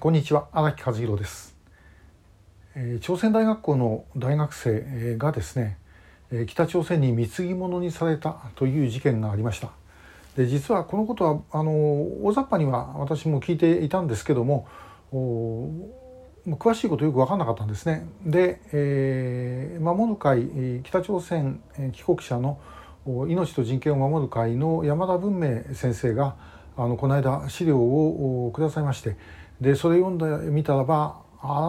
こんにちは荒木和弘です、えー、朝鮮大学校の大学生がですね、えー、北朝鮮に貢ぎ物にされたという事件がありました。で実はこのことはあの大雑把には私も聞いていたんですけども詳しいことよく分かんなかったんですね。で、えー、守る会北朝鮮帰国者の命と人権を守る会の山田文明先生があのこの間資料をくださいましてでそれ読んでみたらば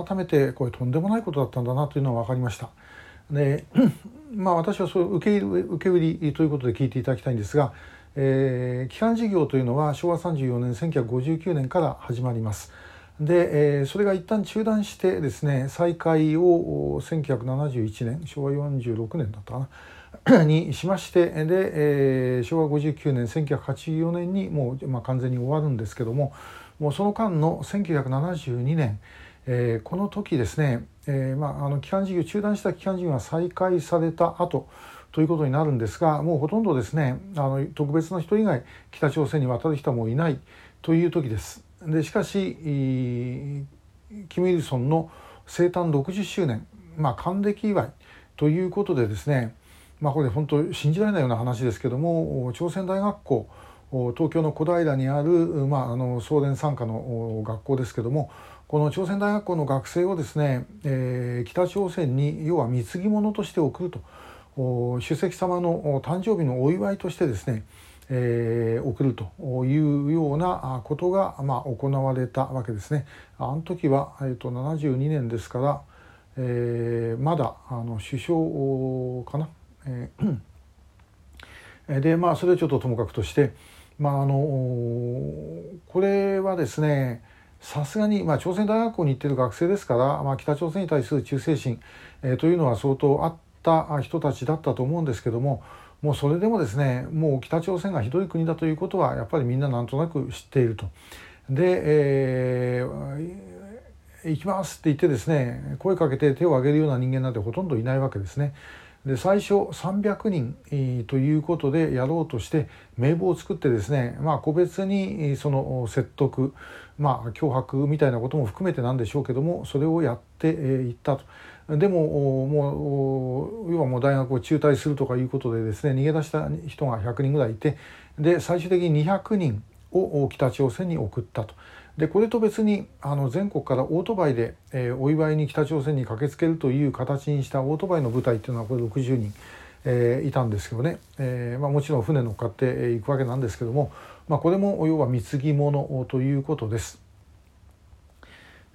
改めてこれとんでもないことだったんだなというのは分かりました。でまあ私はそう受け受け売りということで聞いていただきたいんですが、えー、基幹事業というのは昭和34年1959年から始まります。で、えー、それが一旦中断してですね再開を1971年昭和46年だったかな にしましてで、えー、昭和59年1984年にもう、まあ、完全に終わるんですけどももうその間の1972年、えー、この時ですね、えーまあ、あの基幹事業中断した基幹事業が再開された後ということになるんですがもうほとんどですねあの特別な人以外北朝鮮に渡る人もいないという時です。でしかしキム・イルソンの生誕60周年、まあ、還暦祝いということでですね、まあ、これ本当信じられないような話ですけども朝鮮大学校東京の小平にある、まあ、あの送電傘下の学校ですけどもこの朝鮮大学校の学生をですね、えー、北朝鮮に要は貢ぎ物として送ると主席様の誕生日のお祝いとしてですね、えー、送るというようなことが、まあ、行われたわけですね。あの時は、えーと、72年ですから、えー、まだあの首相かな。えー、でまあそれはちょっとともかくとして、まああのこれはですねさすがに、まあ、朝鮮大学校に行ってる学生ですから、まあ、北朝鮮に対する忠誠心、えー、というのは相当あった人たちだったと思うんですけどももうそれでもですねもう北朝鮮がひどい国だということはやっぱりみんななんとなく知っていると。で、えー、行きますって言ってですね声かけて手を挙げるような人間なんてほとんどいないわけですね。で最初300人ということでやろうとして名簿を作ってですね、まあ、個別にその説得、まあ、脅迫みたいなことも含めてなんでしょうけどもそれをやっていったと。でももう要はもう大学を中退するとかいうことでですね逃げ出した人が100人ぐらいいてで最終的に200人を北朝鮮に送ったと。でこれと別にあの全国からオートバイで、えー、お祝いに北朝鮮に駆けつけるという形にしたオートバイの部隊っていうのはこれ60人、えー、いたんですけどね、えーまあ、もちろん船乗っかっていくわけなんですけども、まあ、これも要は貢ぎ物ということです。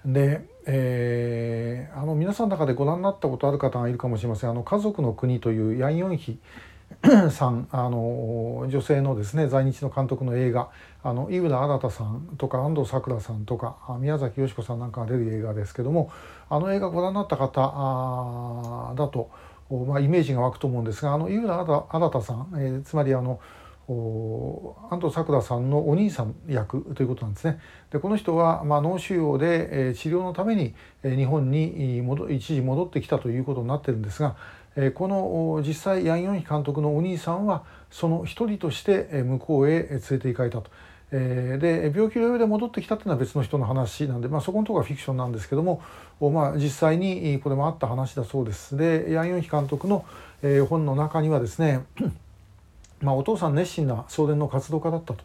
で、えー、あの皆さんの中でご覧になったことある方がいるかもしれません「あの家族の国」というヤン・ヨンヒさんあの女性のですね在日の監督の映画あの井浦新さんとか安藤サクラさんとか宮崎美子さんなんかが出る映画ですけどもあの映画ご覧になった方だと、まあ、イメージが湧くと思うんですがあの井浦新さん、えー、つまりあの安藤サクラさんのお兄さん役ということなんですね。でこの人は、まあ、脳腫瘍で、えー、治療のために、えー、日本に戻一時戻ってきたということになってるんですがこの実際ヤン・ヨンヒ監督のお兄さんはその一人として向こうへ連れて行かれたと。で病気療養で戻ってきたっていうのは別の人の話なんで、まあ、そこのところはフィクションなんですけども、まあ、実際にこれもあった話だそうです。でヤン・ヨンヒ監督の本の中にはですね まあ、お父さん熱心な送電の活動家だったと。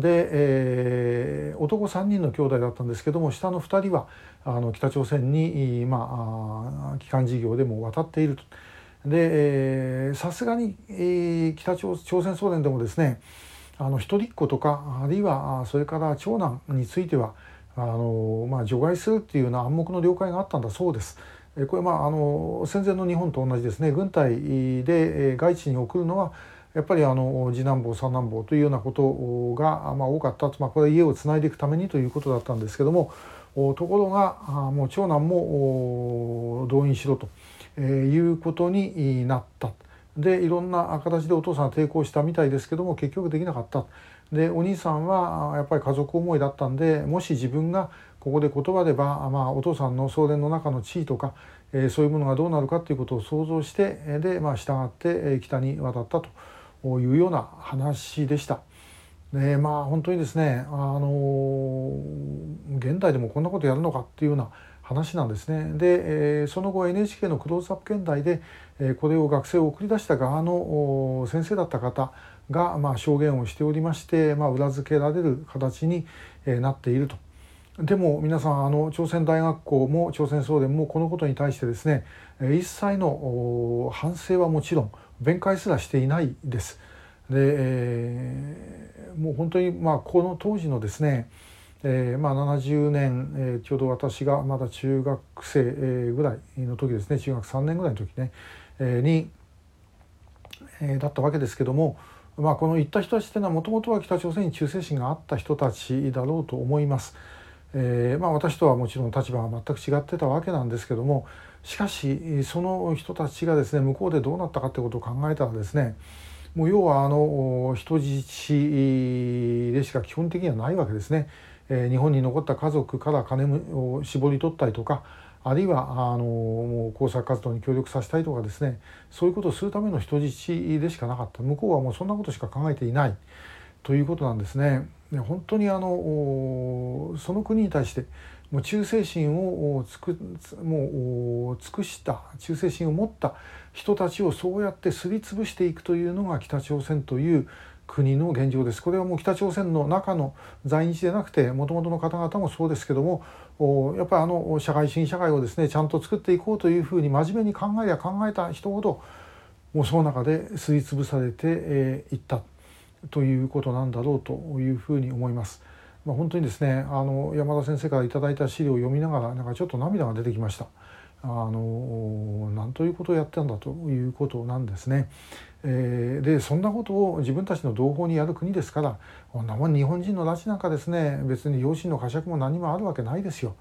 で、えー、男3人の兄弟だったんですけども下の2人はあの北朝鮮にまあ帰還事業でも渡っていると。でさすがに、えー、北朝鮮総連でもですねあの一人っ子とかあるいはそれから長男についてはあの、まあ、除外するっていうような暗黙の了解があったんだそうです。これまああの戦前の日本と同じですね軍隊で外地に送るのはやっぱりあの次男坊三男坊というようなことが、まあ、多かったまあ、これは家をつないでいくためにということだったんですけどもところがもう長男も動員しろと、えいうことになった。でいろんな形でお父さんは抵抗したみたいですけども結局できなかった。でお兄さんはやっぱり家族思いだったんでもし自分がここで言葉でば、まあ、お父さんの送電の中の地位とか、えー、そういうものがどうなるかということを想像してで、まあ、従って北に渡ったというような話でした。でまあ本当にですねあの現代でもこんなことやるのかっていうような話なんですね。で、え、その後 NHK のクローズアップ現代で、え、これを学生を送り出した側の先生だった方が、まあ、証言をしておりまして、まあ、裏付けられる形に、え、なっていると。でも皆さんあの朝鮮大学校も朝鮮総連もこのことに対してですね一切の反省はもちろん弁解すらしていないです。で、えー、もう本当にまあこの当時のですねえーまあ、70年、えー、ちょうど私がまだ中学生、えー、ぐらいの時ですね中学3年ぐらいの時ね、えー、に、えー、だったわけですけども、まあ、この言った人たちというのはもともとは北朝鮮に忠誠心があった人たちだろうと思います。えーまあ、私とはもちろん立場は全く違ってたわけなんですけどもしかしその人たちがですね向こうでどうなったかってことを考えたらですねもう要はあの人質でしか基本的にはないわけですね。え日本に残った家族から金を絞り取ったりとかあるいはあの工作活動に協力させたいとかですね。そういうことをするための人質でしかなかった。向こうはもうそんなことしか考えていない。ということなんですね。本当にあのその国に対してもう忠誠心をつくもう尽くした忠誠心を持った人たちをそうやってすりつぶしていくというのが北朝鮮という国の現状です。これはもう北朝鮮の中の在日でなくてもともとの方々もそうですけどもやっぱりあの社会主義社会をですねちゃんと作っていこうというふうに真面目に考えや考えた人ほどもうその中ですりつぶされてい、えー、ったということなんだろうというふうに思います。まあ、本当にですねあの山田先生から頂いた資料を読みながらなんかちょっと涙が出てきました。あの何ということをやってんだということなんですね。えー、でそんなことを自分たちの同胞にやる国ですからこんなもん日本人の拉致なんかですね別に養子の呵責も何もあるわけないですよ。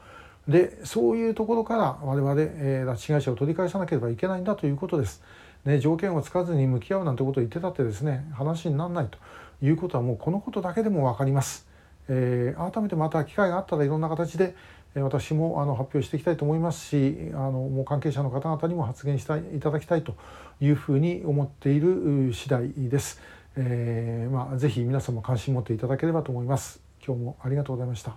でそういうところから我々、えー、拉致被害者を取り返さなければいけないんだということです。ね、条件をつかずに向き合うなんてことを言ってたってですね話にならないということはもうこのことだけでも分かります。えー、改めてまた機会があったらいろんな形で私もあの発表していきたいと思いますしあのもう関係者の方々にも発言したいいただきたいというふうに思っている次第です。えーまあ、ぜひ皆様関心持っていただければと思います。今日もありがとうございました。